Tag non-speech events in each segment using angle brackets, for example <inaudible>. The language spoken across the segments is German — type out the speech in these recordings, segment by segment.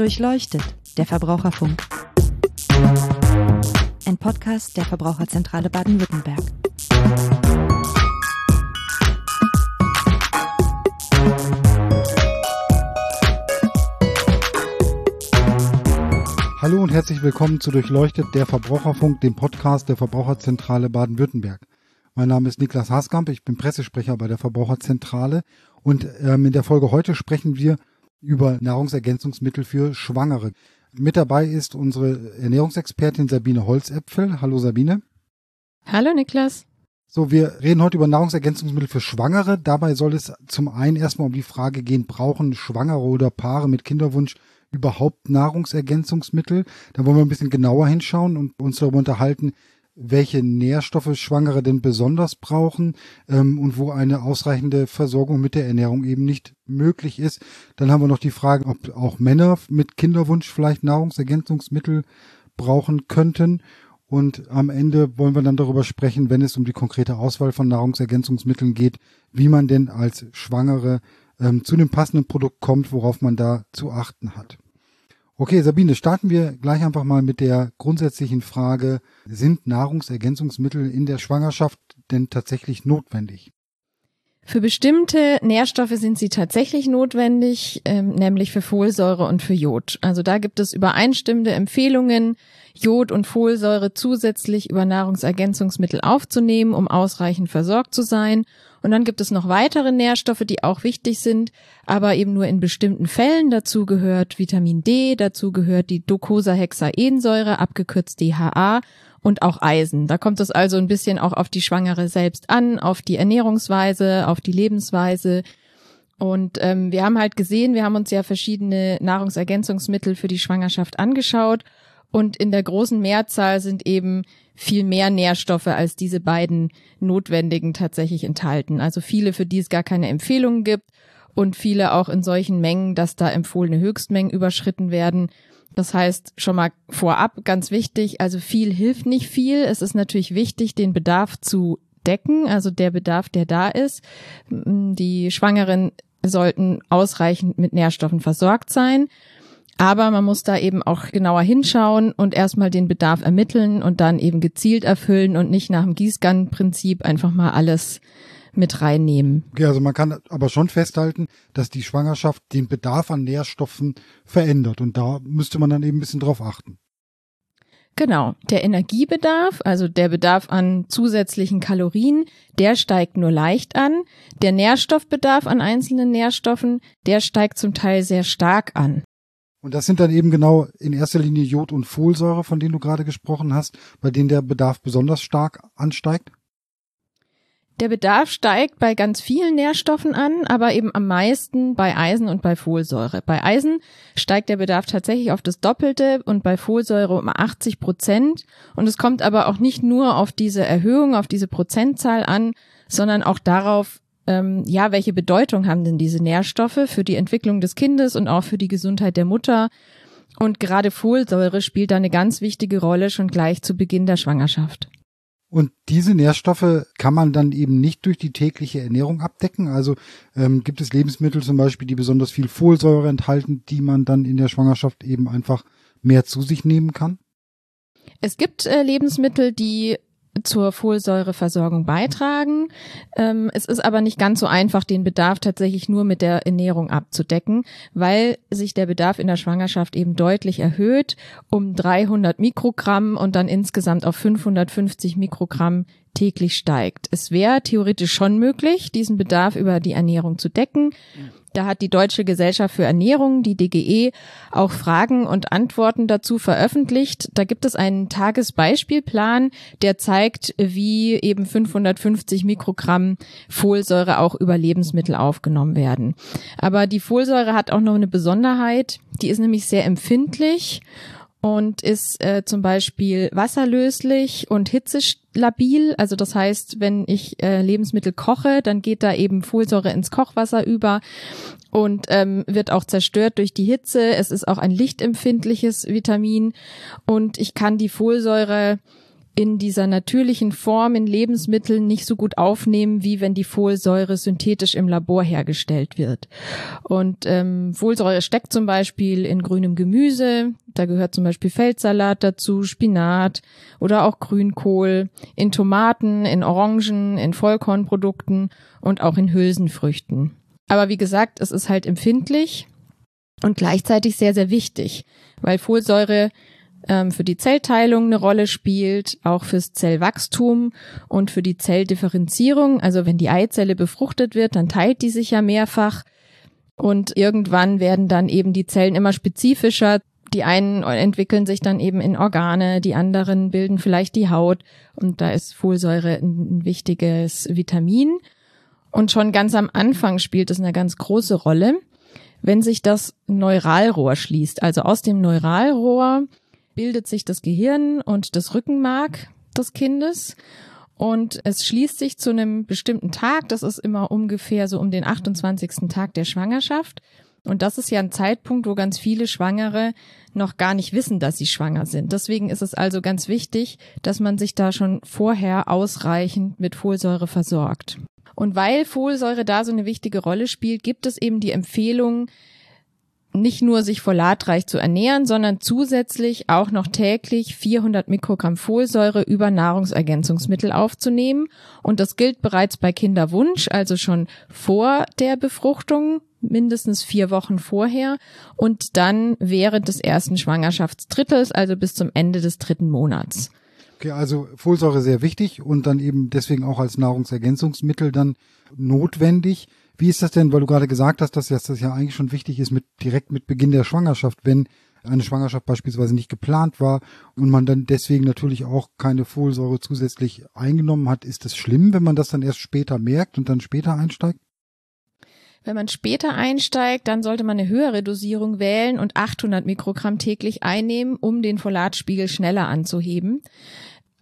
Durchleuchtet, der Verbraucherfunk. Ein Podcast der Verbraucherzentrale Baden-Württemberg. Hallo und herzlich willkommen zu Durchleuchtet, der Verbraucherfunk, dem Podcast der Verbraucherzentrale Baden-Württemberg. Mein Name ist Niklas Haskamp, ich bin Pressesprecher bei der Verbraucherzentrale und ähm, in der Folge heute sprechen wir über Nahrungsergänzungsmittel für Schwangere. Mit dabei ist unsere Ernährungsexpertin Sabine Holzäpfel. Hallo Sabine. Hallo Niklas. So, wir reden heute über Nahrungsergänzungsmittel für Schwangere. Dabei soll es zum einen erstmal um die Frage gehen, brauchen Schwangere oder Paare mit Kinderwunsch überhaupt Nahrungsergänzungsmittel? Da wollen wir ein bisschen genauer hinschauen und uns darüber unterhalten, welche Nährstoffe Schwangere denn besonders brauchen ähm, und wo eine ausreichende Versorgung mit der Ernährung eben nicht möglich ist. Dann haben wir noch die Frage, ob auch Männer mit Kinderwunsch vielleicht Nahrungsergänzungsmittel brauchen könnten. Und am Ende wollen wir dann darüber sprechen, wenn es um die konkrete Auswahl von Nahrungsergänzungsmitteln geht, wie man denn als Schwangere ähm, zu dem passenden Produkt kommt, worauf man da zu achten hat. Okay, Sabine, starten wir gleich einfach mal mit der grundsätzlichen Frage, sind Nahrungsergänzungsmittel in der Schwangerschaft denn tatsächlich notwendig? Für bestimmte Nährstoffe sind sie tatsächlich notwendig, ähm, nämlich für Folsäure und für Jod. Also da gibt es übereinstimmende Empfehlungen, Jod und Folsäure zusätzlich über Nahrungsergänzungsmittel aufzunehmen, um ausreichend versorgt zu sein. Und dann gibt es noch weitere Nährstoffe, die auch wichtig sind, aber eben nur in bestimmten Fällen. Dazu gehört Vitamin D, dazu gehört die Docosahexaensäure, abgekürzt DHA und auch Eisen. Da kommt es also ein bisschen auch auf die Schwangere selbst an, auf die Ernährungsweise, auf die Lebensweise. Und ähm, wir haben halt gesehen, wir haben uns ja verschiedene Nahrungsergänzungsmittel für die Schwangerschaft angeschaut und in der großen Mehrzahl sind eben viel mehr Nährstoffe als diese beiden notwendigen tatsächlich enthalten. Also viele, für die es gar keine Empfehlungen gibt und viele auch in solchen Mengen, dass da empfohlene Höchstmengen überschritten werden. Das heißt, schon mal vorab ganz wichtig, also viel hilft nicht viel. Es ist natürlich wichtig, den Bedarf zu decken, also der Bedarf, der da ist. Die Schwangeren sollten ausreichend mit Nährstoffen versorgt sein. Aber man muss da eben auch genauer hinschauen und erstmal den Bedarf ermitteln und dann eben gezielt erfüllen und nicht nach dem Gießkannenprinzip einfach mal alles mit reinnehmen. Okay, also man kann aber schon festhalten, dass die Schwangerschaft den Bedarf an Nährstoffen verändert und da müsste man dann eben ein bisschen drauf achten. Genau, der Energiebedarf, also der Bedarf an zusätzlichen Kalorien, der steigt nur leicht an. Der Nährstoffbedarf an einzelnen Nährstoffen, der steigt zum Teil sehr stark an. Und das sind dann eben genau in erster Linie Jod und Folsäure, von denen du gerade gesprochen hast, bei denen der Bedarf besonders stark ansteigt? Der Bedarf steigt bei ganz vielen Nährstoffen an, aber eben am meisten bei Eisen und bei Folsäure. Bei Eisen steigt der Bedarf tatsächlich auf das Doppelte und bei Folsäure um 80 Prozent. Und es kommt aber auch nicht nur auf diese Erhöhung, auf diese Prozentzahl an, sondern auch darauf, ähm, ja, welche Bedeutung haben denn diese Nährstoffe für die Entwicklung des Kindes und auch für die Gesundheit der Mutter? Und gerade Folsäure spielt da eine ganz wichtige Rolle schon gleich zu Beginn der Schwangerschaft. Und diese Nährstoffe kann man dann eben nicht durch die tägliche Ernährung abdecken. Also ähm, gibt es Lebensmittel zum Beispiel, die besonders viel Folsäure enthalten, die man dann in der Schwangerschaft eben einfach mehr zu sich nehmen kann? Es gibt äh, Lebensmittel, die zur Folsäureversorgung beitragen. Ähm, es ist aber nicht ganz so einfach, den Bedarf tatsächlich nur mit der Ernährung abzudecken, weil sich der Bedarf in der Schwangerschaft eben deutlich erhöht um 300 Mikrogramm und dann insgesamt auf 550 Mikrogramm täglich steigt. Es wäre theoretisch schon möglich, diesen Bedarf über die Ernährung zu decken. Da hat die Deutsche Gesellschaft für Ernährung, die DGE, auch Fragen und Antworten dazu veröffentlicht. Da gibt es einen Tagesbeispielplan, der zeigt, wie eben 550 Mikrogramm Folsäure auch über Lebensmittel aufgenommen werden. Aber die Folsäure hat auch noch eine Besonderheit. Die ist nämlich sehr empfindlich und ist äh, zum Beispiel wasserlöslich und hitzelabil. Also das heißt, wenn ich äh, Lebensmittel koche, dann geht da eben Folsäure ins Kochwasser über und ähm, wird auch zerstört durch die Hitze. Es ist auch ein lichtempfindliches Vitamin und ich kann die Folsäure in dieser natürlichen Form in Lebensmitteln nicht so gut aufnehmen, wie wenn die Folsäure synthetisch im Labor hergestellt wird. Und ähm, Folsäure steckt zum Beispiel in grünem Gemüse, da gehört zum Beispiel Feldsalat dazu, Spinat oder auch Grünkohl, in Tomaten, in Orangen, in Vollkornprodukten und auch in Hülsenfrüchten. Aber wie gesagt, es ist halt empfindlich und gleichzeitig sehr, sehr wichtig, weil Folsäure ähm, für die Zellteilung eine Rolle spielt, auch fürs Zellwachstum und für die Zelldifferenzierung. Also wenn die Eizelle befruchtet wird, dann teilt die sich ja mehrfach und irgendwann werden dann eben die Zellen immer spezifischer. Die einen entwickeln sich dann eben in Organe, die anderen bilden vielleicht die Haut und da ist Folsäure ein, ein wichtiges Vitamin. Und schon ganz am Anfang spielt es eine ganz große Rolle, wenn sich das Neuralrohr schließt. Also aus dem Neuralrohr bildet sich das Gehirn und das Rückenmark des Kindes. Und es schließt sich zu einem bestimmten Tag. Das ist immer ungefähr so um den 28. Tag der Schwangerschaft. Und das ist ja ein Zeitpunkt, wo ganz viele Schwangere noch gar nicht wissen, dass sie schwanger sind. Deswegen ist es also ganz wichtig, dass man sich da schon vorher ausreichend mit Folsäure versorgt. Und weil Folsäure da so eine wichtige Rolle spielt, gibt es eben die Empfehlung, nicht nur sich folatreich zu ernähren, sondern zusätzlich auch noch täglich 400 Mikrogramm Folsäure über Nahrungsergänzungsmittel aufzunehmen. Und das gilt bereits bei Kinderwunsch, also schon vor der Befruchtung, mindestens vier Wochen vorher und dann während des ersten Schwangerschaftsdrittels, also bis zum Ende des dritten Monats. Okay, also Folsäure sehr wichtig und dann eben deswegen auch als Nahrungsergänzungsmittel dann notwendig. Wie ist das denn, weil du gerade gesagt hast, dass das ja eigentlich schon wichtig ist, mit direkt mit Beginn der Schwangerschaft, wenn eine Schwangerschaft beispielsweise nicht geplant war und man dann deswegen natürlich auch keine Folsäure zusätzlich eingenommen hat, ist das schlimm, wenn man das dann erst später merkt und dann später einsteigt? Wenn man später einsteigt, dann sollte man eine höhere Dosierung wählen und 800 Mikrogramm täglich einnehmen, um den Folatspiegel schneller anzuheben.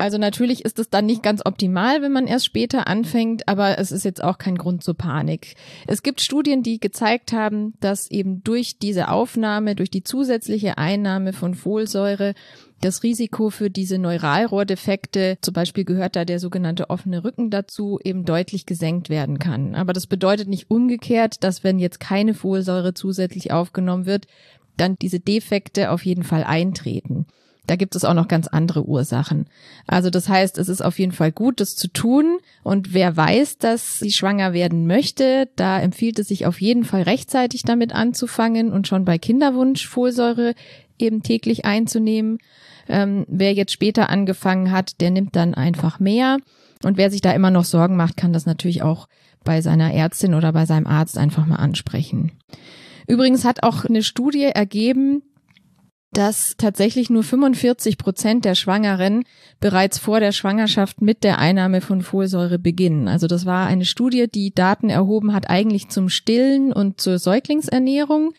Also natürlich ist es dann nicht ganz optimal, wenn man erst später anfängt, aber es ist jetzt auch kein Grund zur Panik. Es gibt Studien, die gezeigt haben, dass eben durch diese Aufnahme, durch die zusätzliche Einnahme von Folsäure das Risiko für diese Neuralrohrdefekte, zum Beispiel gehört da der sogenannte offene Rücken dazu, eben deutlich gesenkt werden kann. Aber das bedeutet nicht umgekehrt, dass wenn jetzt keine Folsäure zusätzlich aufgenommen wird, dann diese Defekte auf jeden Fall eintreten. Da gibt es auch noch ganz andere Ursachen. Also das heißt, es ist auf jeden Fall gut, das zu tun. Und wer weiß, dass sie schwanger werden möchte, da empfiehlt es sich auf jeden Fall rechtzeitig damit anzufangen und schon bei Kinderwunsch Folsäure eben täglich einzunehmen. Ähm, wer jetzt später angefangen hat, der nimmt dann einfach mehr. Und wer sich da immer noch Sorgen macht, kann das natürlich auch bei seiner Ärztin oder bei seinem Arzt einfach mal ansprechen. Übrigens hat auch eine Studie ergeben, dass tatsächlich nur 45 Prozent der Schwangeren bereits vor der Schwangerschaft mit der Einnahme von Folsäure beginnen. Also das war eine Studie, die Daten erhoben hat eigentlich zum Stillen und zur Säuglingsernährung.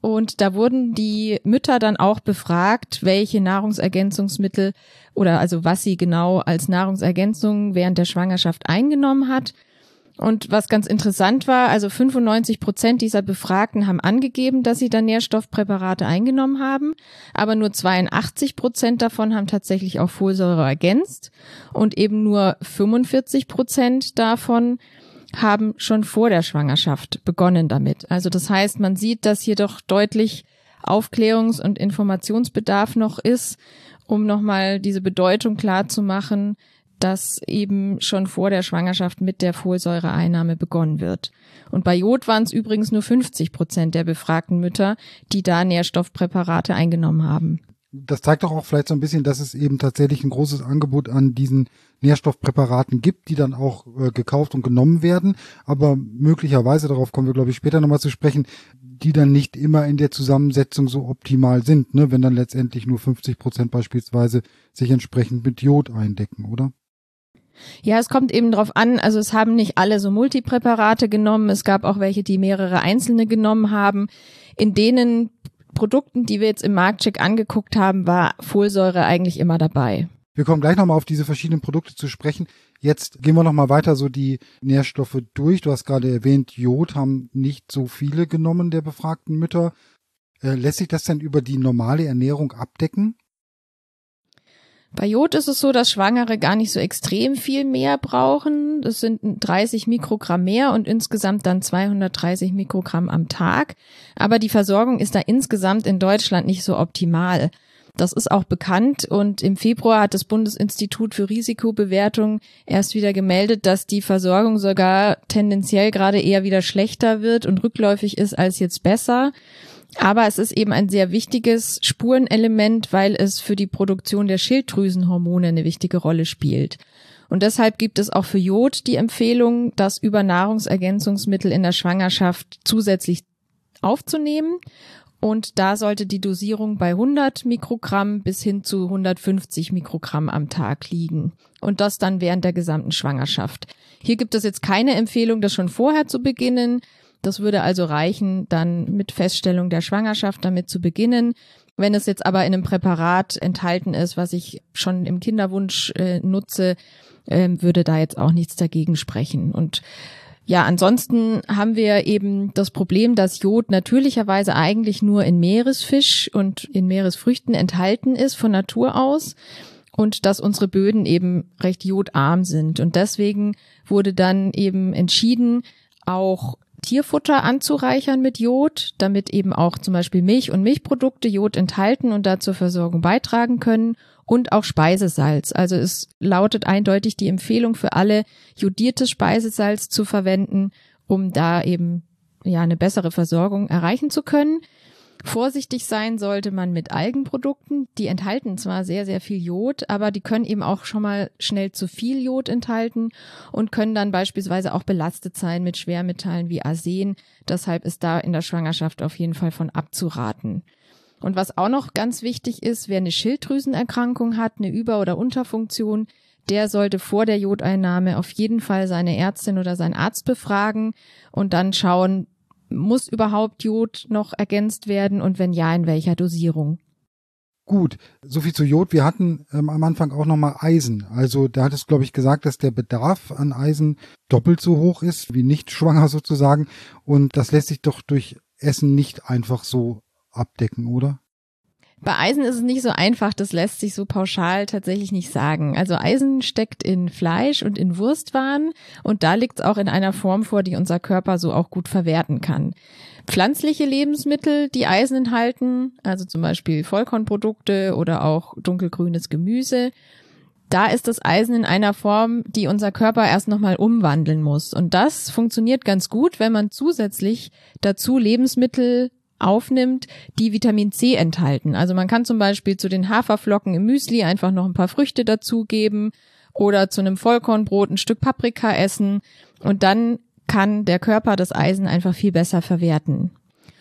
Und da wurden die Mütter dann auch befragt, welche Nahrungsergänzungsmittel oder also was sie genau als Nahrungsergänzung während der Schwangerschaft eingenommen hat. Und was ganz interessant war, also 95 Prozent dieser Befragten haben angegeben, dass sie da Nährstoffpräparate eingenommen haben, aber nur 82 Prozent davon haben tatsächlich auch Folsäure ergänzt und eben nur 45 Prozent davon haben schon vor der Schwangerschaft begonnen damit. Also das heißt, man sieht, dass hier doch deutlich Aufklärungs- und Informationsbedarf noch ist, um nochmal diese Bedeutung klar zu machen, dass eben schon vor der Schwangerschaft mit der Folsäureeinnahme begonnen wird. Und bei Jod waren es übrigens nur 50 Prozent der befragten Mütter, die da Nährstoffpräparate eingenommen haben. Das zeigt doch auch vielleicht so ein bisschen, dass es eben tatsächlich ein großes Angebot an diesen Nährstoffpräparaten gibt, die dann auch äh, gekauft und genommen werden. Aber möglicherweise, darauf kommen wir, glaube ich, später nochmal zu sprechen, die dann nicht immer in der Zusammensetzung so optimal sind, ne? wenn dann letztendlich nur 50 Prozent beispielsweise sich entsprechend mit Jod eindecken, oder? Ja, es kommt eben drauf an, also es haben nicht alle so Multipräparate genommen, es gab auch welche, die mehrere einzelne genommen haben. In denen Produkten, die wir jetzt im Marktcheck angeguckt haben, war Folsäure eigentlich immer dabei. Wir kommen gleich nochmal auf diese verschiedenen Produkte zu sprechen. Jetzt gehen wir nochmal weiter so die Nährstoffe durch. Du hast gerade erwähnt, Jod haben nicht so viele genommen der befragten Mütter. Äh, lässt sich das denn über die normale Ernährung abdecken? Bei Jod ist es so, dass Schwangere gar nicht so extrem viel mehr brauchen. Das sind 30 Mikrogramm mehr und insgesamt dann 230 Mikrogramm am Tag. Aber die Versorgung ist da insgesamt in Deutschland nicht so optimal. Das ist auch bekannt und im Februar hat das Bundesinstitut für Risikobewertung erst wieder gemeldet, dass die Versorgung sogar tendenziell gerade eher wieder schlechter wird und rückläufig ist als jetzt besser. Aber es ist eben ein sehr wichtiges Spurenelement, weil es für die Produktion der Schilddrüsenhormone eine wichtige Rolle spielt. Und deshalb gibt es auch für Jod die Empfehlung, das über Nahrungsergänzungsmittel in der Schwangerschaft zusätzlich aufzunehmen. Und da sollte die Dosierung bei 100 Mikrogramm bis hin zu 150 Mikrogramm am Tag liegen. Und das dann während der gesamten Schwangerschaft. Hier gibt es jetzt keine Empfehlung, das schon vorher zu beginnen. Das würde also reichen, dann mit Feststellung der Schwangerschaft damit zu beginnen. Wenn es jetzt aber in einem Präparat enthalten ist, was ich schon im Kinderwunsch äh, nutze, äh, würde da jetzt auch nichts dagegen sprechen. Und ja, ansonsten haben wir eben das Problem, dass Jod natürlicherweise eigentlich nur in Meeresfisch und in Meeresfrüchten enthalten ist von Natur aus und dass unsere Böden eben recht jodarm sind. Und deswegen wurde dann eben entschieden, auch Tierfutter anzureichern mit Jod, damit eben auch zum Beispiel Milch und Milchprodukte Jod enthalten und da zur Versorgung beitragen können und auch Speisesalz. Also es lautet eindeutig die Empfehlung für alle, jodiertes Speisesalz zu verwenden, um da eben ja eine bessere Versorgung erreichen zu können. Vorsichtig sein sollte man mit Algenprodukten. Die enthalten zwar sehr, sehr viel Jod, aber die können eben auch schon mal schnell zu viel Jod enthalten und können dann beispielsweise auch belastet sein mit Schwermetallen wie Arsen. Deshalb ist da in der Schwangerschaft auf jeden Fall von abzuraten. Und was auch noch ganz wichtig ist, wer eine Schilddrüsenerkrankung hat, eine Über- oder Unterfunktion, der sollte vor der Jodeinnahme auf jeden Fall seine Ärztin oder seinen Arzt befragen und dann schauen, muss überhaupt Jod noch ergänzt werden und wenn ja, in welcher Dosierung? Gut, soviel zu Jod. Wir hatten ähm, am Anfang auch nochmal Eisen. Also da hat es, glaube ich, gesagt, dass der Bedarf an Eisen doppelt so hoch ist wie nicht schwanger <laughs> sozusagen. Und das lässt sich doch durch Essen nicht einfach so abdecken, oder? Bei Eisen ist es nicht so einfach, das lässt sich so pauschal tatsächlich nicht sagen. Also Eisen steckt in Fleisch und in Wurstwaren und da liegt es auch in einer Form vor, die unser Körper so auch gut verwerten kann. Pflanzliche Lebensmittel, die Eisen enthalten, also zum Beispiel Vollkornprodukte oder auch dunkelgrünes Gemüse, da ist das Eisen in einer Form, die unser Körper erst nochmal umwandeln muss. Und das funktioniert ganz gut, wenn man zusätzlich dazu Lebensmittel aufnimmt, die Vitamin C enthalten. Also man kann zum Beispiel zu den Haferflocken im Müsli einfach noch ein paar Früchte dazugeben oder zu einem Vollkornbrot ein Stück Paprika essen und dann kann der Körper das Eisen einfach viel besser verwerten.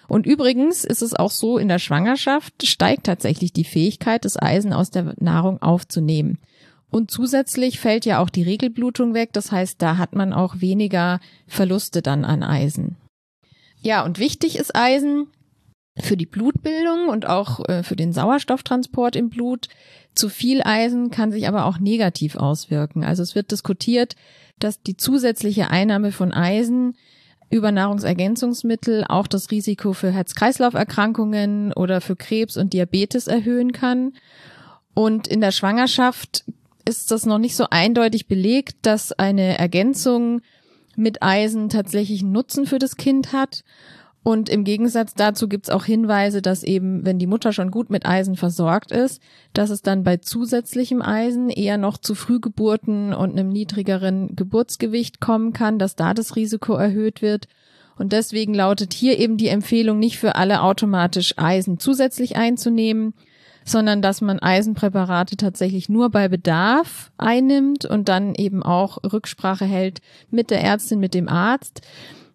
Und übrigens ist es auch so, in der Schwangerschaft steigt tatsächlich die Fähigkeit, das Eisen aus der Nahrung aufzunehmen. Und zusätzlich fällt ja auch die Regelblutung weg, das heißt, da hat man auch weniger Verluste dann an Eisen. Ja, und wichtig ist Eisen, für die Blutbildung und auch äh, für den Sauerstofftransport im Blut. Zu viel Eisen kann sich aber auch negativ auswirken. Also es wird diskutiert, dass die zusätzliche Einnahme von Eisen über Nahrungsergänzungsmittel auch das Risiko für Herz-Kreislauf-Erkrankungen oder für Krebs und Diabetes erhöhen kann. Und in der Schwangerschaft ist das noch nicht so eindeutig belegt, dass eine Ergänzung mit Eisen tatsächlich einen Nutzen für das Kind hat. Und im Gegensatz dazu gibt's auch Hinweise, dass eben, wenn die Mutter schon gut mit Eisen versorgt ist, dass es dann bei zusätzlichem Eisen eher noch zu Frühgeburten und einem niedrigeren Geburtsgewicht kommen kann, dass da das Risiko erhöht wird. Und deswegen lautet hier eben die Empfehlung, nicht für alle automatisch Eisen zusätzlich einzunehmen, sondern dass man Eisenpräparate tatsächlich nur bei Bedarf einnimmt und dann eben auch Rücksprache hält mit der Ärztin, mit dem Arzt.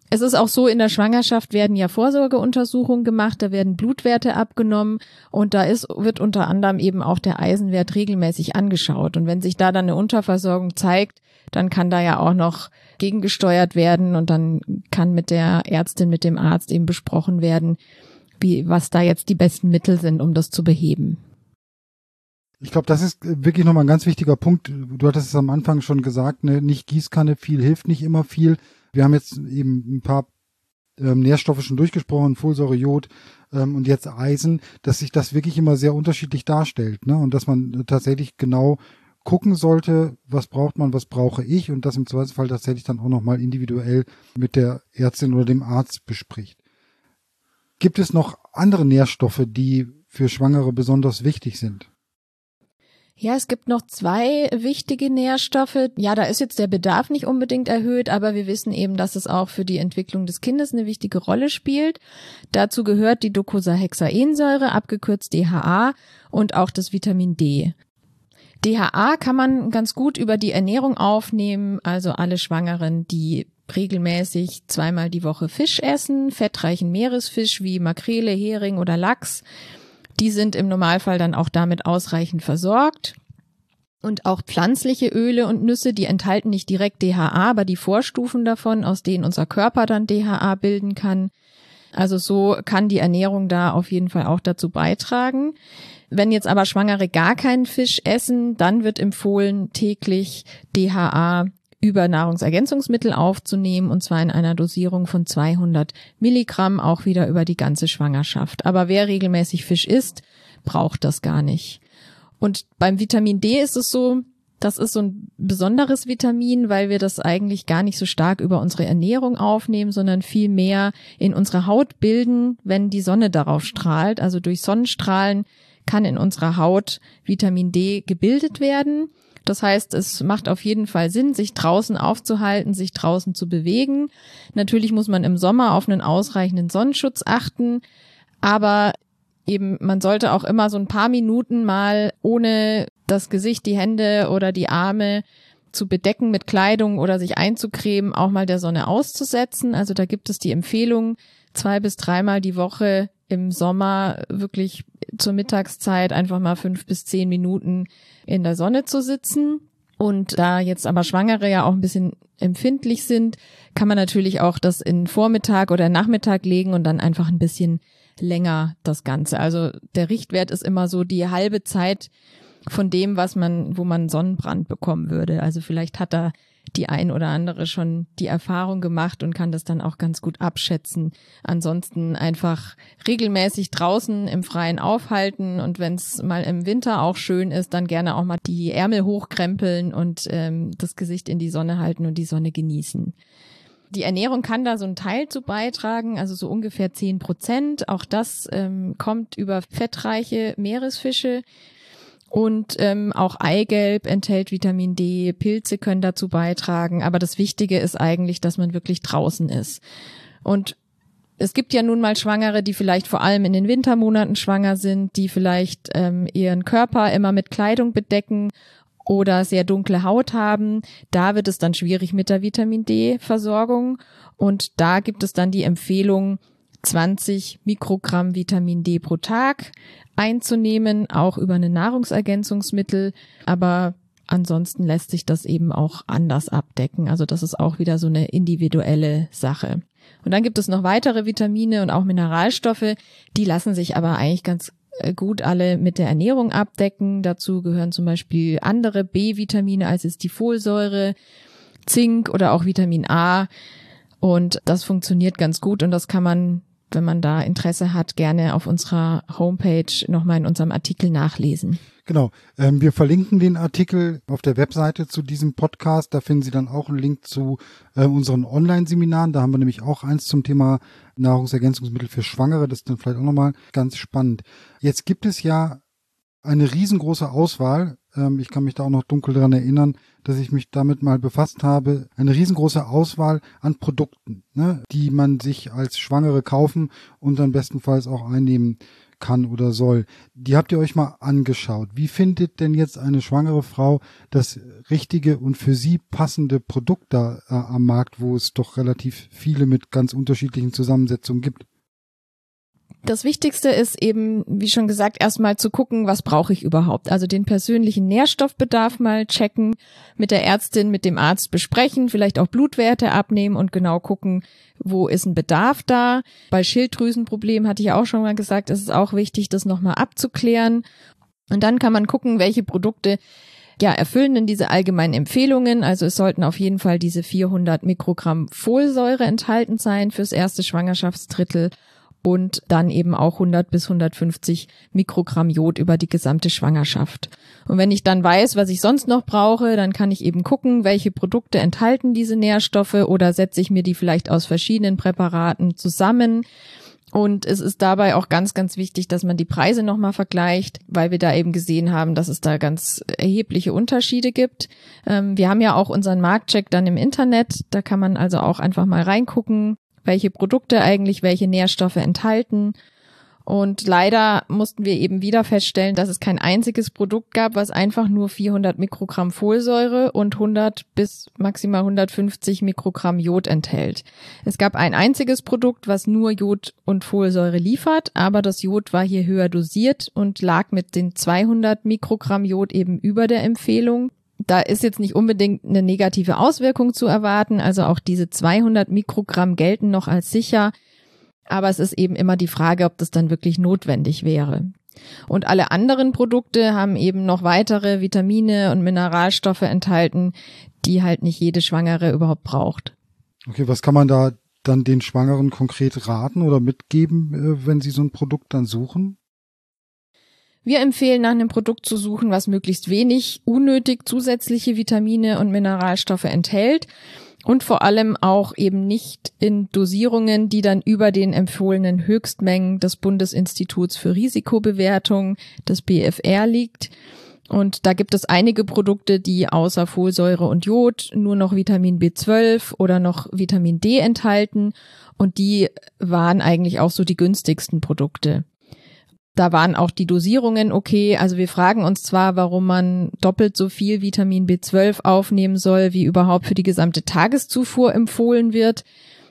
Es ist auch so, in der Schwangerschaft werden ja Vorsorgeuntersuchungen gemacht, da werden Blutwerte abgenommen und da ist, wird unter anderem eben auch der Eisenwert regelmäßig angeschaut. Und wenn sich da dann eine Unterversorgung zeigt, dann kann da ja auch noch gegengesteuert werden und dann kann mit der Ärztin, mit dem Arzt eben besprochen werden, wie, was da jetzt die besten Mittel sind, um das zu beheben. Ich glaube, das ist wirklich nochmal ein ganz wichtiger Punkt. Du hattest es am Anfang schon gesagt, ne? nicht Gießkanne viel hilft nicht immer viel. Wir haben jetzt eben ein paar ähm, Nährstoffe schon durchgesprochen, Folsäure, Jod ähm, und jetzt Eisen, dass sich das wirklich immer sehr unterschiedlich darstellt. Ne? Und dass man tatsächlich genau gucken sollte, was braucht man, was brauche ich und das im Zweifelsfall tatsächlich dann auch nochmal individuell mit der Ärztin oder dem Arzt bespricht. Gibt es noch andere Nährstoffe, die für Schwangere besonders wichtig sind? Ja, es gibt noch zwei wichtige Nährstoffe. Ja, da ist jetzt der Bedarf nicht unbedingt erhöht, aber wir wissen eben, dass es auch für die Entwicklung des Kindes eine wichtige Rolle spielt. Dazu gehört die Docosahexaensäure, abgekürzt DHA, und auch das Vitamin D. DHA kann man ganz gut über die Ernährung aufnehmen, also alle Schwangeren, die regelmäßig zweimal die Woche Fisch essen, fettreichen Meeresfisch wie Makrele, Hering oder Lachs die sind im Normalfall dann auch damit ausreichend versorgt. Und auch pflanzliche Öle und Nüsse, die enthalten nicht direkt DHA, aber die Vorstufen davon, aus denen unser Körper dann DHA bilden kann. Also so kann die Ernährung da auf jeden Fall auch dazu beitragen. Wenn jetzt aber Schwangere gar keinen Fisch essen, dann wird empfohlen, täglich DHA über Nahrungsergänzungsmittel aufzunehmen und zwar in einer Dosierung von 200 Milligramm auch wieder über die ganze Schwangerschaft. Aber wer regelmäßig Fisch isst, braucht das gar nicht. Und beim Vitamin D ist es so, das ist so ein besonderes Vitamin, weil wir das eigentlich gar nicht so stark über unsere Ernährung aufnehmen, sondern viel mehr in unserer Haut bilden, wenn die Sonne darauf strahlt. Also durch Sonnenstrahlen kann in unserer Haut Vitamin D gebildet werden. Das heißt, es macht auf jeden Fall Sinn, sich draußen aufzuhalten, sich draußen zu bewegen. Natürlich muss man im Sommer auf einen ausreichenden Sonnenschutz achten, aber eben man sollte auch immer so ein paar Minuten mal ohne das Gesicht, die Hände oder die Arme zu bedecken mit Kleidung oder sich einzucremen, auch mal der Sonne auszusetzen. Also da gibt es die Empfehlung, zwei bis dreimal die Woche im Sommer wirklich zur Mittagszeit einfach mal fünf bis zehn Minuten in der Sonne zu sitzen. Und da jetzt aber Schwangere ja auch ein bisschen empfindlich sind, kann man natürlich auch das in Vormittag oder Nachmittag legen und dann einfach ein bisschen länger das Ganze. Also der Richtwert ist immer so die halbe Zeit von dem, was man, wo man Sonnenbrand bekommen würde. Also vielleicht hat da die ein oder andere schon die Erfahrung gemacht und kann das dann auch ganz gut abschätzen. Ansonsten einfach regelmäßig draußen im Freien aufhalten und wenn es mal im Winter auch schön ist, dann gerne auch mal die Ärmel hochkrempeln und ähm, das Gesicht in die Sonne halten und die Sonne genießen. Die Ernährung kann da so einen Teil zu beitragen, also so ungefähr zehn Prozent. Auch das ähm, kommt über fettreiche Meeresfische. Und ähm, auch Eigelb enthält Vitamin D, Pilze können dazu beitragen, aber das Wichtige ist eigentlich, dass man wirklich draußen ist. Und es gibt ja nun mal Schwangere, die vielleicht vor allem in den Wintermonaten schwanger sind, die vielleicht ähm, ihren Körper immer mit Kleidung bedecken oder sehr dunkle Haut haben. Da wird es dann schwierig mit der Vitamin D-Versorgung. Und da gibt es dann die Empfehlung, 20 Mikrogramm Vitamin D pro Tag einzunehmen, auch über eine Nahrungsergänzungsmittel. Aber ansonsten lässt sich das eben auch anders abdecken. Also das ist auch wieder so eine individuelle Sache. Und dann gibt es noch weitere Vitamine und auch Mineralstoffe, die lassen sich aber eigentlich ganz äh, gut alle mit der Ernährung abdecken. Dazu gehören zum Beispiel andere B-Vitamine, als ist die Folsäure, Zink oder auch Vitamin A. Und das funktioniert ganz gut und das kann man wenn man da Interesse hat, gerne auf unserer Homepage nochmal in unserem Artikel nachlesen. Genau. Ähm, wir verlinken den Artikel auf der Webseite zu diesem Podcast. Da finden Sie dann auch einen Link zu äh, unseren Online-Seminaren. Da haben wir nämlich auch eins zum Thema Nahrungsergänzungsmittel für Schwangere. Das ist dann vielleicht auch nochmal ganz spannend. Jetzt gibt es ja eine riesengroße Auswahl. Ähm, ich kann mich da auch noch dunkel dran erinnern, dass ich mich damit mal befasst habe. Eine riesengroße Auswahl an Produkten, ne, die man sich als Schwangere kaufen und dann bestenfalls auch einnehmen kann oder soll. Die habt ihr euch mal angeschaut. Wie findet denn jetzt eine schwangere Frau das richtige und für sie passende Produkt da äh, am Markt, wo es doch relativ viele mit ganz unterschiedlichen Zusammensetzungen gibt? Das Wichtigste ist eben, wie schon gesagt, erstmal zu gucken, was brauche ich überhaupt. Also den persönlichen Nährstoffbedarf mal checken, mit der Ärztin, mit dem Arzt besprechen, vielleicht auch Blutwerte abnehmen und genau gucken, wo ist ein Bedarf da. Bei Schilddrüsenproblemen hatte ich auch schon mal gesagt, ist es auch wichtig, das nochmal abzuklären. Und dann kann man gucken, welche Produkte ja, erfüllen denn diese allgemeinen Empfehlungen. Also es sollten auf jeden Fall diese 400 Mikrogramm Folsäure enthalten sein fürs erste Schwangerschaftsdrittel und dann eben auch 100 bis 150 Mikrogramm Jod über die gesamte Schwangerschaft. Und wenn ich dann weiß, was ich sonst noch brauche, dann kann ich eben gucken, welche Produkte enthalten diese Nährstoffe oder setze ich mir die vielleicht aus verschiedenen Präparaten zusammen. Und es ist dabei auch ganz, ganz wichtig, dass man die Preise nochmal vergleicht, weil wir da eben gesehen haben, dass es da ganz erhebliche Unterschiede gibt. Ähm, wir haben ja auch unseren Marktcheck dann im Internet. Da kann man also auch einfach mal reingucken, welche Produkte eigentlich welche Nährstoffe enthalten. Und leider mussten wir eben wieder feststellen, dass es kein einziges Produkt gab, was einfach nur 400 Mikrogramm Folsäure und 100 bis maximal 150 Mikrogramm Jod enthält. Es gab ein einziges Produkt, was nur Jod und Folsäure liefert, aber das Jod war hier höher dosiert und lag mit den 200 Mikrogramm Jod eben über der Empfehlung da ist jetzt nicht unbedingt eine negative Auswirkung zu erwarten. Also auch diese 200 Mikrogramm gelten noch als sicher. Aber es ist eben immer die Frage, ob das dann wirklich notwendig wäre. Und alle anderen Produkte haben eben noch weitere Vitamine und Mineralstoffe enthalten, die halt nicht jede Schwangere überhaupt braucht. Okay, was kann man da dann den Schwangeren konkret raten oder mitgeben, äh, wenn sie so ein Produkt dann suchen? Wir empfehlen nach einem Produkt zu suchen, was möglichst wenig unnötig zusätzliche Vitamine und Mineralstoffe enthält und vor allem auch eben nicht in Dosierungen, die dann über den empfohlenen Höchstmengen des Bundesinstituts für Risikobewertung, des BFR, liegt. Und da gibt es einige Produkte, die außer Folsäure und Jod nur noch Vitamin B12 oder noch Vitamin D enthalten. Und die waren eigentlich auch so die günstigsten Produkte. Da waren auch die Dosierungen okay. Also wir fragen uns zwar, warum man doppelt so viel Vitamin B12 aufnehmen soll, wie überhaupt für die gesamte Tageszufuhr empfohlen wird.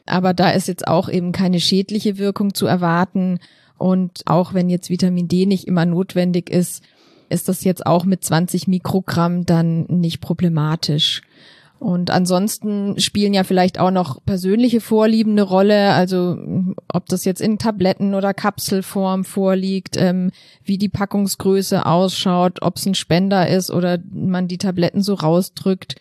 Aber da ist jetzt auch eben keine schädliche Wirkung zu erwarten. Und auch wenn jetzt Vitamin D nicht immer notwendig ist, ist das jetzt auch mit 20 Mikrogramm dann nicht problematisch. Und ansonsten spielen ja vielleicht auch noch persönliche Vorlieben eine Rolle, also ob das jetzt in Tabletten oder Kapselform vorliegt, ähm, wie die Packungsgröße ausschaut, ob es ein Spender ist oder man die Tabletten so rausdrückt.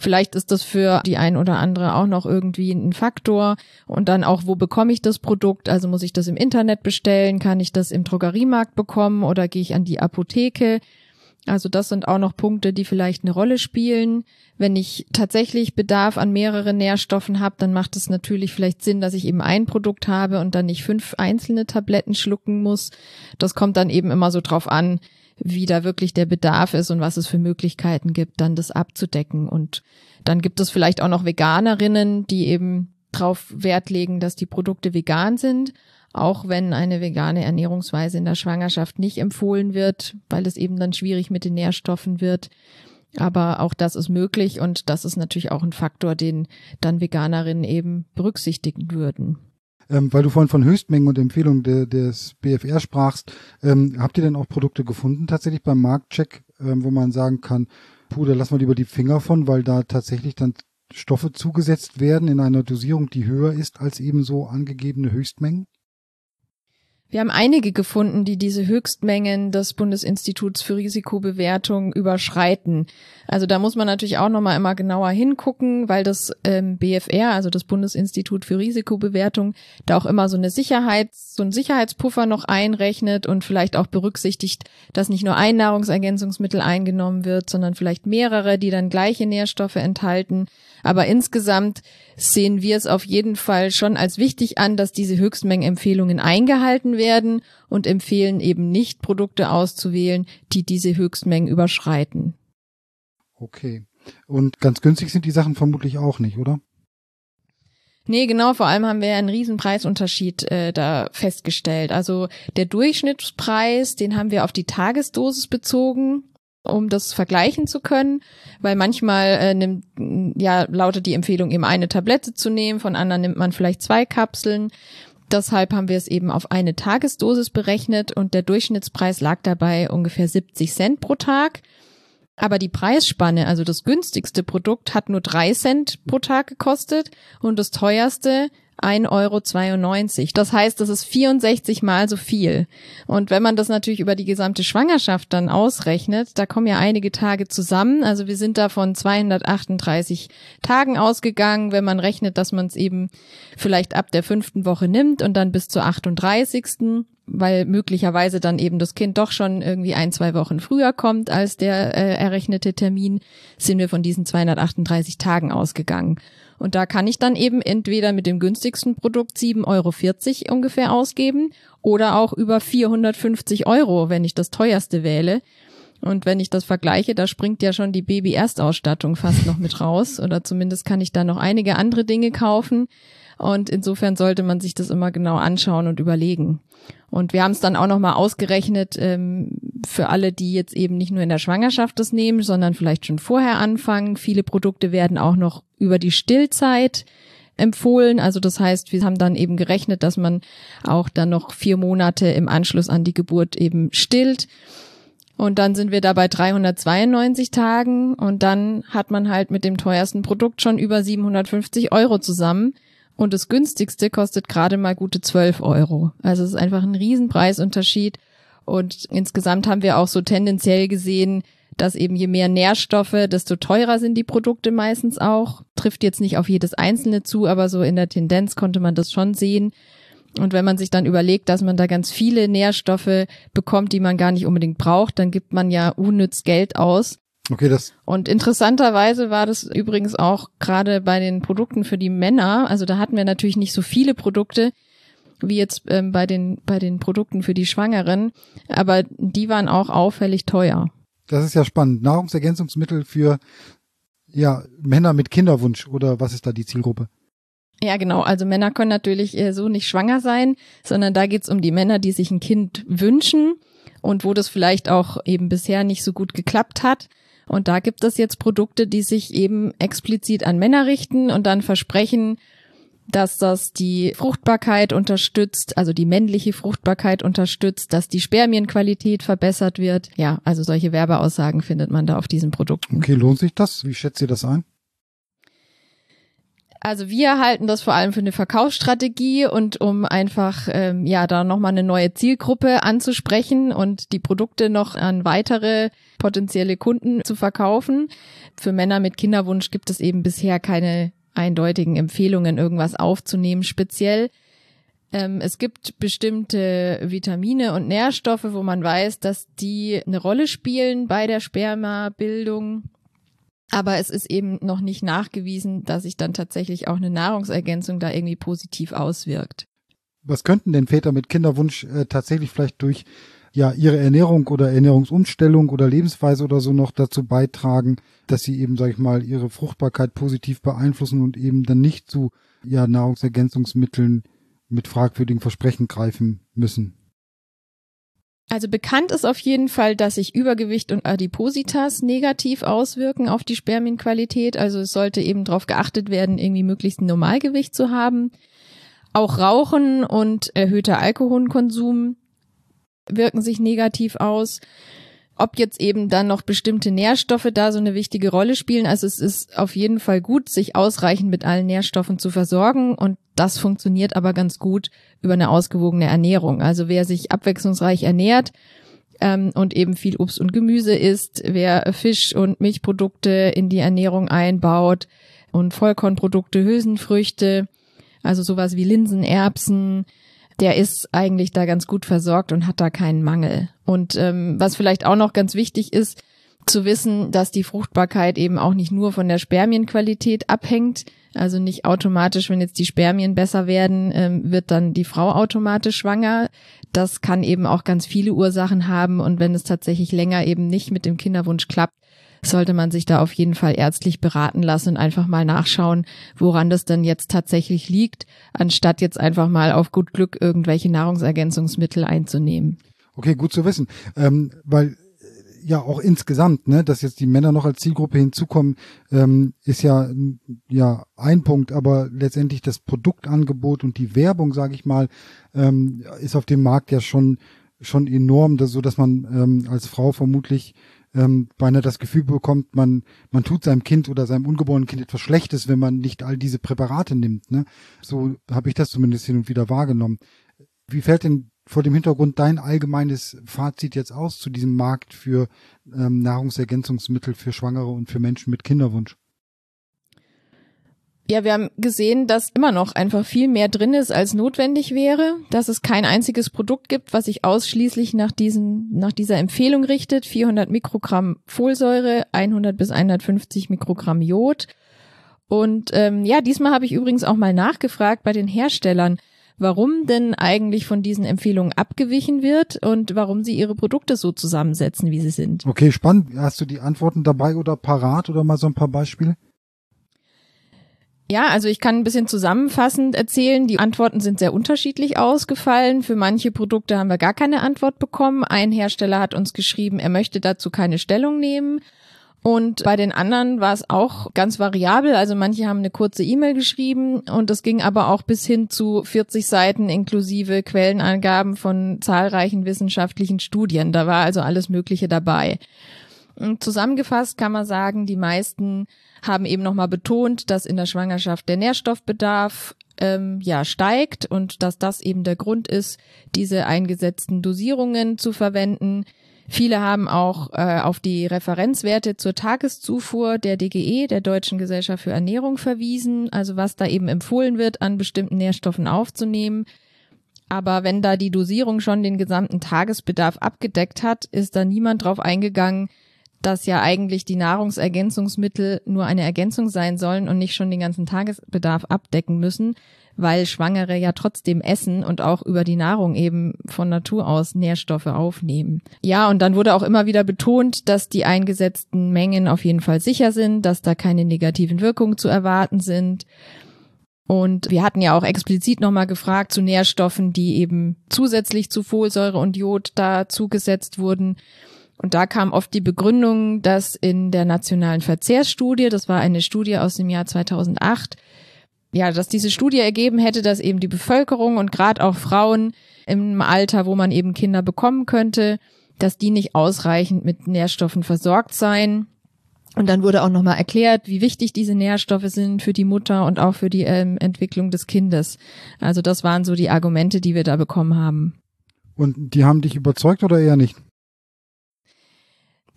Vielleicht ist das für die ein oder andere auch noch irgendwie ein Faktor. Und dann auch, wo bekomme ich das Produkt? Also muss ich das im Internet bestellen? Kann ich das im Drogeriemarkt bekommen oder gehe ich an die Apotheke? Also das sind auch noch Punkte, die vielleicht eine Rolle spielen. Wenn ich tatsächlich Bedarf an mehreren Nährstoffen habe, dann macht es natürlich vielleicht Sinn, dass ich eben ein Produkt habe und dann nicht fünf einzelne Tabletten schlucken muss. Das kommt dann eben immer so drauf an, wie da wirklich der Bedarf ist und was es für Möglichkeiten gibt, dann das abzudecken. Und dann gibt es vielleicht auch noch Veganerinnen, die eben drauf Wert legen, dass die Produkte vegan sind auch wenn eine vegane Ernährungsweise in der Schwangerschaft nicht empfohlen wird, weil es eben dann schwierig mit den Nährstoffen wird. Aber auch das ist möglich und das ist natürlich auch ein Faktor, den dann Veganerinnen eben berücksichtigen würden. Ähm, weil du vorhin von Höchstmengen und Empfehlungen de, des BFR sprachst, ähm, habt ihr denn auch Produkte gefunden tatsächlich beim Marktcheck, ähm, wo man sagen kann, puh, da lassen wir lieber die Finger von, weil da tatsächlich dann Stoffe zugesetzt werden in einer Dosierung, die höher ist als eben so angegebene Höchstmengen? Wir haben einige gefunden, die diese Höchstmengen des Bundesinstituts für Risikobewertung überschreiten. Also da muss man natürlich auch nochmal immer genauer hingucken, weil das ähm, BFR, also das Bundesinstitut für Risikobewertung, da auch immer so eine Sicherheits, so ein Sicherheitspuffer noch einrechnet und vielleicht auch berücksichtigt, dass nicht nur ein Nahrungsergänzungsmittel eingenommen wird, sondern vielleicht mehrere, die dann gleiche Nährstoffe enthalten. Aber insgesamt sehen wir es auf jeden Fall schon als wichtig an, dass diese Höchstmengenempfehlungen eingehalten werden und empfehlen eben nicht Produkte auszuwählen, die diese Höchstmengen überschreiten. Okay. Und ganz günstig sind die Sachen vermutlich auch nicht, oder? Nee, genau, vor allem haben wir einen riesen Preisunterschied äh, da festgestellt. Also der Durchschnittspreis, den haben wir auf die Tagesdosis bezogen um das vergleichen zu können, weil manchmal äh, nimmt, ja, lautet die Empfehlung eben eine Tablette zu nehmen, von anderen nimmt man vielleicht zwei Kapseln. Deshalb haben wir es eben auf eine Tagesdosis berechnet und der Durchschnittspreis lag dabei ungefähr 70 Cent pro Tag. Aber die Preisspanne, also das günstigste Produkt, hat nur drei Cent pro Tag gekostet und das teuerste 1,92 Euro. Das heißt, das ist 64 mal so viel. Und wenn man das natürlich über die gesamte Schwangerschaft dann ausrechnet, da kommen ja einige Tage zusammen. Also wir sind da von 238 Tagen ausgegangen, wenn man rechnet, dass man es eben vielleicht ab der fünften Woche nimmt und dann bis zur 38 weil möglicherweise dann eben das Kind doch schon irgendwie ein, zwei Wochen früher kommt als der äh, errechnete Termin, sind wir von diesen 238 Tagen ausgegangen. Und da kann ich dann eben entweder mit dem günstigsten Produkt 7,40 Euro ungefähr ausgeben oder auch über 450 Euro, wenn ich das teuerste wähle. Und wenn ich das vergleiche, da springt ja schon die Baby-Erstausstattung fast noch mit raus. Oder zumindest kann ich da noch einige andere Dinge kaufen. Und insofern sollte man sich das immer genau anschauen und überlegen. Und wir haben es dann auch nochmal ausgerechnet ähm, für alle, die jetzt eben nicht nur in der Schwangerschaft das nehmen, sondern vielleicht schon vorher anfangen. Viele Produkte werden auch noch über die Stillzeit empfohlen. Also das heißt, wir haben dann eben gerechnet, dass man auch dann noch vier Monate im Anschluss an die Geburt eben stillt. Und dann sind wir da bei 392 Tagen und dann hat man halt mit dem teuersten Produkt schon über 750 Euro zusammen. Und das günstigste kostet gerade mal gute 12 Euro. Also es ist einfach ein Riesenpreisunterschied. Und insgesamt haben wir auch so tendenziell gesehen, dass eben je mehr Nährstoffe, desto teurer sind die Produkte meistens auch. Trifft jetzt nicht auf jedes einzelne zu, aber so in der Tendenz konnte man das schon sehen. Und wenn man sich dann überlegt, dass man da ganz viele Nährstoffe bekommt, die man gar nicht unbedingt braucht, dann gibt man ja unnütz Geld aus. Okay, das. Und interessanterweise war das übrigens auch gerade bei den Produkten für die Männer. Also da hatten wir natürlich nicht so viele Produkte wie jetzt ähm, bei den bei den Produkten für die Schwangeren, aber die waren auch auffällig teuer. Das ist ja spannend. Nahrungsergänzungsmittel für ja Männer mit Kinderwunsch oder was ist da die Zielgruppe? Ja, genau. Also Männer können natürlich äh, so nicht schwanger sein, sondern da geht's um die Männer, die sich ein Kind wünschen und wo das vielleicht auch eben bisher nicht so gut geklappt hat. Und da gibt es jetzt Produkte, die sich eben explizit an Männer richten und dann versprechen, dass das die Fruchtbarkeit unterstützt, also die männliche Fruchtbarkeit unterstützt, dass die Spermienqualität verbessert wird. Ja, also solche Werbeaussagen findet man da auf diesen Produkten. Okay, lohnt sich das? Wie schätzt ihr das ein? Also wir halten das vor allem für eine Verkaufsstrategie und um einfach ähm, ja da nochmal eine neue Zielgruppe anzusprechen und die Produkte noch an weitere potenzielle Kunden zu verkaufen. Für Männer mit Kinderwunsch gibt es eben bisher keine eindeutigen Empfehlungen, irgendwas aufzunehmen speziell. Ähm, es gibt bestimmte Vitamine und Nährstoffe, wo man weiß, dass die eine Rolle spielen bei der Spermabildung aber es ist eben noch nicht nachgewiesen, dass sich dann tatsächlich auch eine Nahrungsergänzung da irgendwie positiv auswirkt. Was könnten denn Väter mit Kinderwunsch äh, tatsächlich vielleicht durch ja ihre Ernährung oder Ernährungsumstellung oder Lebensweise oder so noch dazu beitragen, dass sie eben, sag ich mal, ihre Fruchtbarkeit positiv beeinflussen und eben dann nicht zu ja Nahrungsergänzungsmitteln mit fragwürdigen Versprechen greifen müssen? Also bekannt ist auf jeden Fall, dass sich Übergewicht und Adipositas negativ auswirken auf die Spermienqualität. Also es sollte eben darauf geachtet werden, irgendwie möglichst ein Normalgewicht zu haben. Auch Rauchen und erhöhter Alkoholkonsum wirken sich negativ aus ob jetzt eben dann noch bestimmte Nährstoffe da so eine wichtige Rolle spielen. Also es ist auf jeden Fall gut, sich ausreichend mit allen Nährstoffen zu versorgen und das funktioniert aber ganz gut über eine ausgewogene Ernährung. Also wer sich abwechslungsreich ernährt ähm, und eben viel Obst und Gemüse isst, wer Fisch und Milchprodukte in die Ernährung einbaut und Vollkornprodukte, Hülsenfrüchte, also sowas wie Linsen, Erbsen, der ist eigentlich da ganz gut versorgt und hat da keinen Mangel. Und ähm, was vielleicht auch noch ganz wichtig ist, zu wissen, dass die Fruchtbarkeit eben auch nicht nur von der Spermienqualität abhängt. Also nicht automatisch, wenn jetzt die Spermien besser werden, ähm, wird dann die Frau automatisch schwanger. Das kann eben auch ganz viele Ursachen haben. Und wenn es tatsächlich länger eben nicht mit dem Kinderwunsch klappt, sollte man sich da auf jeden Fall ärztlich beraten lassen und einfach mal nachschauen, woran das denn jetzt tatsächlich liegt, anstatt jetzt einfach mal auf gut Glück irgendwelche Nahrungsergänzungsmittel einzunehmen. Okay, gut zu wissen, ähm, weil ja auch insgesamt, ne, dass jetzt die Männer noch als Zielgruppe hinzukommen, ähm, ist ja ja ein Punkt, aber letztendlich das Produktangebot und die Werbung, sage ich mal, ähm, ist auf dem Markt ja schon schon enorm, dass, so dass man ähm, als Frau vermutlich ähm, beinahe das Gefühl bekommt, man, man tut seinem Kind oder seinem ungeborenen Kind etwas Schlechtes, wenn man nicht all diese Präparate nimmt. Ne? So habe ich das zumindest hin und wieder wahrgenommen. Wie fällt denn vor dem Hintergrund dein allgemeines Fazit jetzt aus zu diesem Markt für ähm, Nahrungsergänzungsmittel für Schwangere und für Menschen mit Kinderwunsch? Ja, wir haben gesehen, dass immer noch einfach viel mehr drin ist, als notwendig wäre, dass es kein einziges Produkt gibt, was sich ausschließlich nach diesen, nach dieser Empfehlung richtet. 400 Mikrogramm Folsäure, 100 bis 150 Mikrogramm Jod. Und ähm, ja, diesmal habe ich übrigens auch mal nachgefragt bei den Herstellern, warum denn eigentlich von diesen Empfehlungen abgewichen wird und warum sie ihre Produkte so zusammensetzen, wie sie sind. Okay, spannend. Hast du die Antworten dabei oder parat oder mal so ein paar Beispiele? Ja, also ich kann ein bisschen zusammenfassend erzählen. Die Antworten sind sehr unterschiedlich ausgefallen. Für manche Produkte haben wir gar keine Antwort bekommen. Ein Hersteller hat uns geschrieben, er möchte dazu keine Stellung nehmen. Und bei den anderen war es auch ganz variabel. Also manche haben eine kurze E-Mail geschrieben und es ging aber auch bis hin zu 40 Seiten inklusive Quellenangaben von zahlreichen wissenschaftlichen Studien. Da war also alles Mögliche dabei. Und zusammengefasst kann man sagen, die meisten haben eben nochmal betont, dass in der Schwangerschaft der Nährstoffbedarf ähm, ja steigt und dass das eben der Grund ist, diese eingesetzten Dosierungen zu verwenden. Viele haben auch äh, auf die Referenzwerte zur Tageszufuhr der DGE, der Deutschen Gesellschaft für Ernährung, verwiesen, also was da eben empfohlen wird, an bestimmten Nährstoffen aufzunehmen. Aber wenn da die Dosierung schon den gesamten Tagesbedarf abgedeckt hat, ist da niemand drauf eingegangen, dass ja eigentlich die Nahrungsergänzungsmittel nur eine Ergänzung sein sollen und nicht schon den ganzen Tagesbedarf abdecken müssen, weil Schwangere ja trotzdem essen und auch über die Nahrung eben von Natur aus Nährstoffe aufnehmen. Ja, und dann wurde auch immer wieder betont, dass die eingesetzten Mengen auf jeden Fall sicher sind, dass da keine negativen Wirkungen zu erwarten sind. Und wir hatten ja auch explizit nochmal gefragt zu Nährstoffen, die eben zusätzlich zu Folsäure und Jod da zugesetzt wurden. Und da kam oft die Begründung, dass in der nationalen Verzehrsstudie, das war eine Studie aus dem Jahr 2008, ja, dass diese Studie ergeben hätte, dass eben die Bevölkerung und gerade auch Frauen im Alter, wo man eben Kinder bekommen könnte, dass die nicht ausreichend mit Nährstoffen versorgt seien. Und dann wurde auch nochmal erklärt, wie wichtig diese Nährstoffe sind für die Mutter und auch für die ähm, Entwicklung des Kindes. Also das waren so die Argumente, die wir da bekommen haben. Und die haben dich überzeugt oder eher nicht?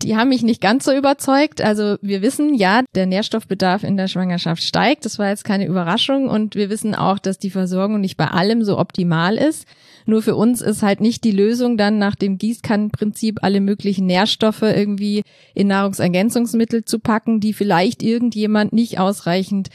Die haben mich nicht ganz so überzeugt. Also wir wissen, ja, der Nährstoffbedarf in der Schwangerschaft steigt. Das war jetzt keine Überraschung. Und wir wissen auch, dass die Versorgung nicht bei allem so optimal ist. Nur für uns ist halt nicht die Lösung dann nach dem Gießkannenprinzip alle möglichen Nährstoffe irgendwie in Nahrungsergänzungsmittel zu packen, die vielleicht irgendjemand nicht ausreichend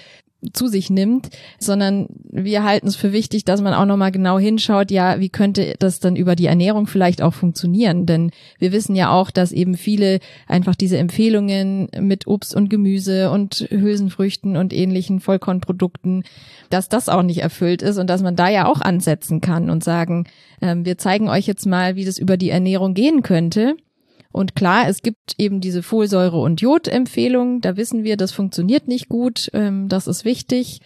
zu sich nimmt, sondern wir halten es für wichtig, dass man auch nochmal genau hinschaut, ja, wie könnte das dann über die Ernährung vielleicht auch funktionieren? Denn wir wissen ja auch, dass eben viele einfach diese Empfehlungen mit Obst und Gemüse und Hülsenfrüchten und ähnlichen Vollkornprodukten, dass das auch nicht erfüllt ist und dass man da ja auch ansetzen kann und sagen, äh, wir zeigen euch jetzt mal, wie das über die Ernährung gehen könnte. Und klar, es gibt eben diese Folsäure- und Jod-Empfehlung. Da wissen wir, das funktioniert nicht gut. Ähm, das ist wichtig.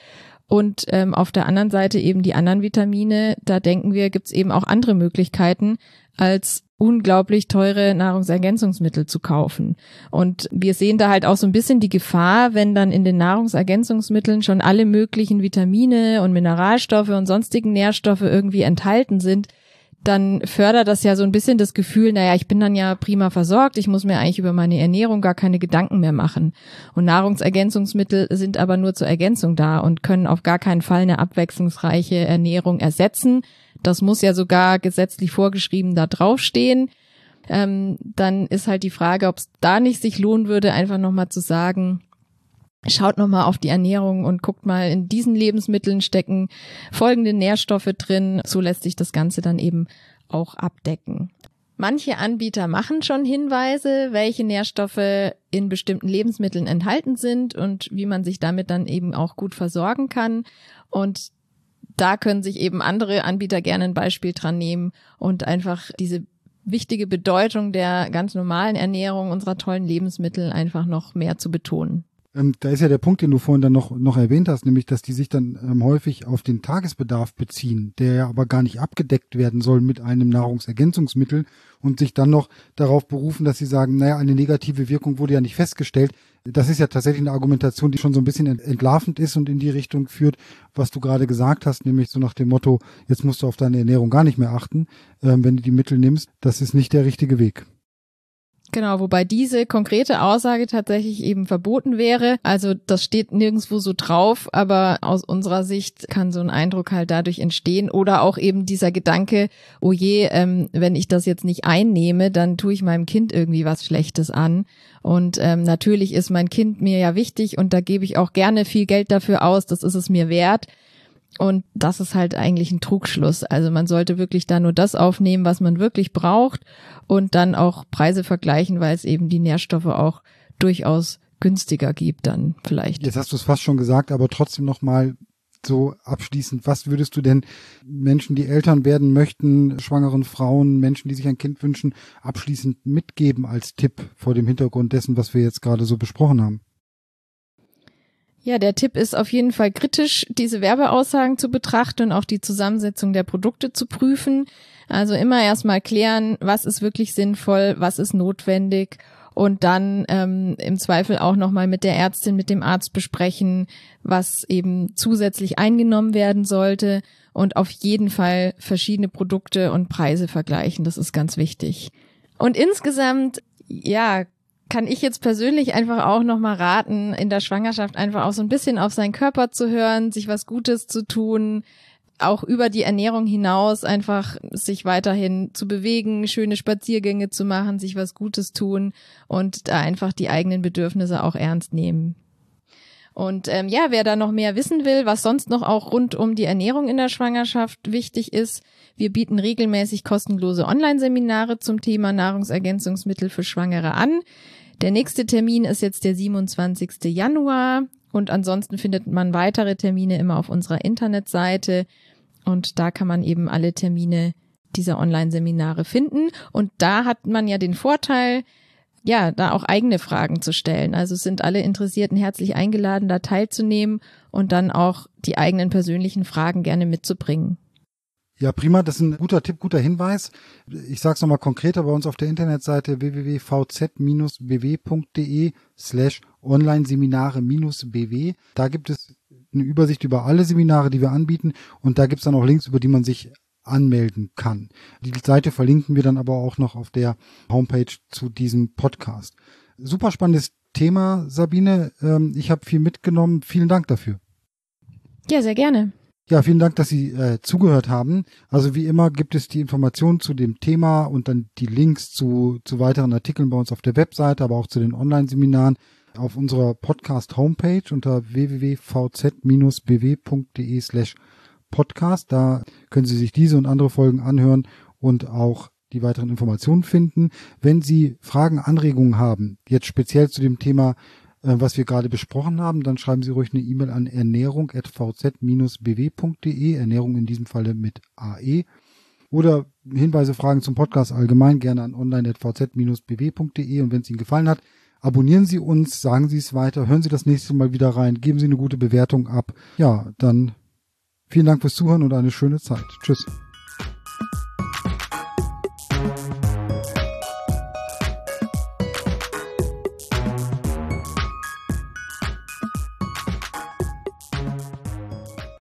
Und ähm, auf der anderen Seite eben die anderen Vitamine. Da denken wir, gibt es eben auch andere Möglichkeiten, als unglaublich teure Nahrungsergänzungsmittel zu kaufen. Und wir sehen da halt auch so ein bisschen die Gefahr, wenn dann in den Nahrungsergänzungsmitteln schon alle möglichen Vitamine und Mineralstoffe und sonstigen Nährstoffe irgendwie enthalten sind, dann fördert das ja so ein bisschen das Gefühl, naja, ich bin dann ja prima versorgt, ich muss mir eigentlich über meine Ernährung gar keine Gedanken mehr machen. Und Nahrungsergänzungsmittel sind aber nur zur Ergänzung da und können auf gar keinen Fall eine abwechslungsreiche Ernährung ersetzen. Das muss ja sogar gesetzlich vorgeschrieben da draufstehen. Ähm, dann ist halt die Frage, ob es da nicht sich lohnen würde, einfach nochmal zu sagen, Schaut nochmal auf die Ernährung und guckt mal, in diesen Lebensmitteln stecken folgende Nährstoffe drin. So lässt sich das Ganze dann eben auch abdecken. Manche Anbieter machen schon Hinweise, welche Nährstoffe in bestimmten Lebensmitteln enthalten sind und wie man sich damit dann eben auch gut versorgen kann. Und da können sich eben andere Anbieter gerne ein Beispiel dran nehmen und einfach diese wichtige Bedeutung der ganz normalen Ernährung unserer tollen Lebensmittel einfach noch mehr zu betonen. Ähm, da ist ja der Punkt, den du vorhin dann noch, noch erwähnt hast, nämlich, dass die sich dann ähm, häufig auf den Tagesbedarf beziehen, der ja aber gar nicht abgedeckt werden soll mit einem Nahrungsergänzungsmittel und sich dann noch darauf berufen, dass sie sagen, naja, eine negative Wirkung wurde ja nicht festgestellt. Das ist ja tatsächlich eine Argumentation, die schon so ein bisschen entlarvend ist und in die Richtung führt, was du gerade gesagt hast, nämlich so nach dem Motto, jetzt musst du auf deine Ernährung gar nicht mehr achten, ähm, wenn du die Mittel nimmst. Das ist nicht der richtige Weg. Genau, wobei diese konkrete Aussage tatsächlich eben verboten wäre. Also das steht nirgendwo so drauf, aber aus unserer Sicht kann so ein Eindruck halt dadurch entstehen oder auch eben dieser Gedanke, oh je, ähm, wenn ich das jetzt nicht einnehme, dann tue ich meinem Kind irgendwie was Schlechtes an. Und ähm, natürlich ist mein Kind mir ja wichtig und da gebe ich auch gerne viel Geld dafür aus, das ist es mir wert. Und das ist halt eigentlich ein Trugschluss. Also man sollte wirklich da nur das aufnehmen, was man wirklich braucht und dann auch Preise vergleichen, weil es eben die Nährstoffe auch durchaus günstiger gibt dann vielleicht. Jetzt hast du es fast schon gesagt, aber trotzdem nochmal so abschließend, was würdest du denn Menschen, die Eltern werden möchten, schwangeren Frauen, Menschen, die sich ein Kind wünschen, abschließend mitgeben als Tipp vor dem Hintergrund dessen, was wir jetzt gerade so besprochen haben? Ja, der Tipp ist auf jeden Fall kritisch, diese Werbeaussagen zu betrachten und auch die Zusammensetzung der Produkte zu prüfen. Also immer erstmal klären, was ist wirklich sinnvoll, was ist notwendig und dann ähm, im Zweifel auch nochmal mit der Ärztin, mit dem Arzt besprechen, was eben zusätzlich eingenommen werden sollte und auf jeden Fall verschiedene Produkte und Preise vergleichen. Das ist ganz wichtig. Und insgesamt, ja, kann ich jetzt persönlich einfach auch nochmal raten, in der Schwangerschaft einfach auch so ein bisschen auf seinen Körper zu hören, sich was Gutes zu tun, auch über die Ernährung hinaus einfach sich weiterhin zu bewegen, schöne Spaziergänge zu machen, sich was Gutes tun und da einfach die eigenen Bedürfnisse auch ernst nehmen. Und ähm, ja, wer da noch mehr wissen will, was sonst noch auch rund um die Ernährung in der Schwangerschaft wichtig ist, wir bieten regelmäßig kostenlose Online-Seminare zum Thema Nahrungsergänzungsmittel für Schwangere an. Der nächste Termin ist jetzt der 27. Januar und ansonsten findet man weitere Termine immer auf unserer Internetseite und da kann man eben alle Termine dieser Online-Seminare finden und da hat man ja den Vorteil, ja, da auch eigene Fragen zu stellen. Also sind alle Interessierten herzlich eingeladen, da teilzunehmen und dann auch die eigenen persönlichen Fragen gerne mitzubringen. Ja, prima, das ist ein guter Tipp, guter Hinweis. Ich sage es nochmal konkreter bei uns auf der Internetseite www.vz-bw.de slash Online-Seminare-bw. Da gibt es eine Übersicht über alle Seminare, die wir anbieten und da gibt es dann auch Links, über die man sich anmelden kann. Die Seite verlinken wir dann aber auch noch auf der Homepage zu diesem Podcast. Super spannendes Thema, Sabine. Ähm, ich habe viel mitgenommen. Vielen Dank dafür. Ja, sehr gerne. Ja, vielen Dank, dass Sie äh, zugehört haben. Also wie immer gibt es die Informationen zu dem Thema und dann die Links zu, zu weiteren Artikeln bei uns auf der Webseite, aber auch zu den Online-Seminaren auf unserer Podcast-Homepage unter www.vz-bw.de slash podcast. Da können Sie sich diese und andere Folgen anhören und auch die weiteren Informationen finden. Wenn Sie Fragen, Anregungen haben, jetzt speziell zu dem Thema äh, was wir gerade besprochen haben, dann schreiben Sie ruhig eine E-Mail an ernährung.vz-bw.de, Ernährung in diesem Falle mit AE. Oder Hinweise, Fragen zum Podcast allgemein gerne an online.vz-bw.de. Und wenn es Ihnen gefallen hat, abonnieren Sie uns, sagen Sie es weiter, hören Sie das nächste Mal wieder rein, geben Sie eine gute Bewertung ab. Ja, dann vielen Dank fürs Zuhören und eine schöne Zeit. Tschüss.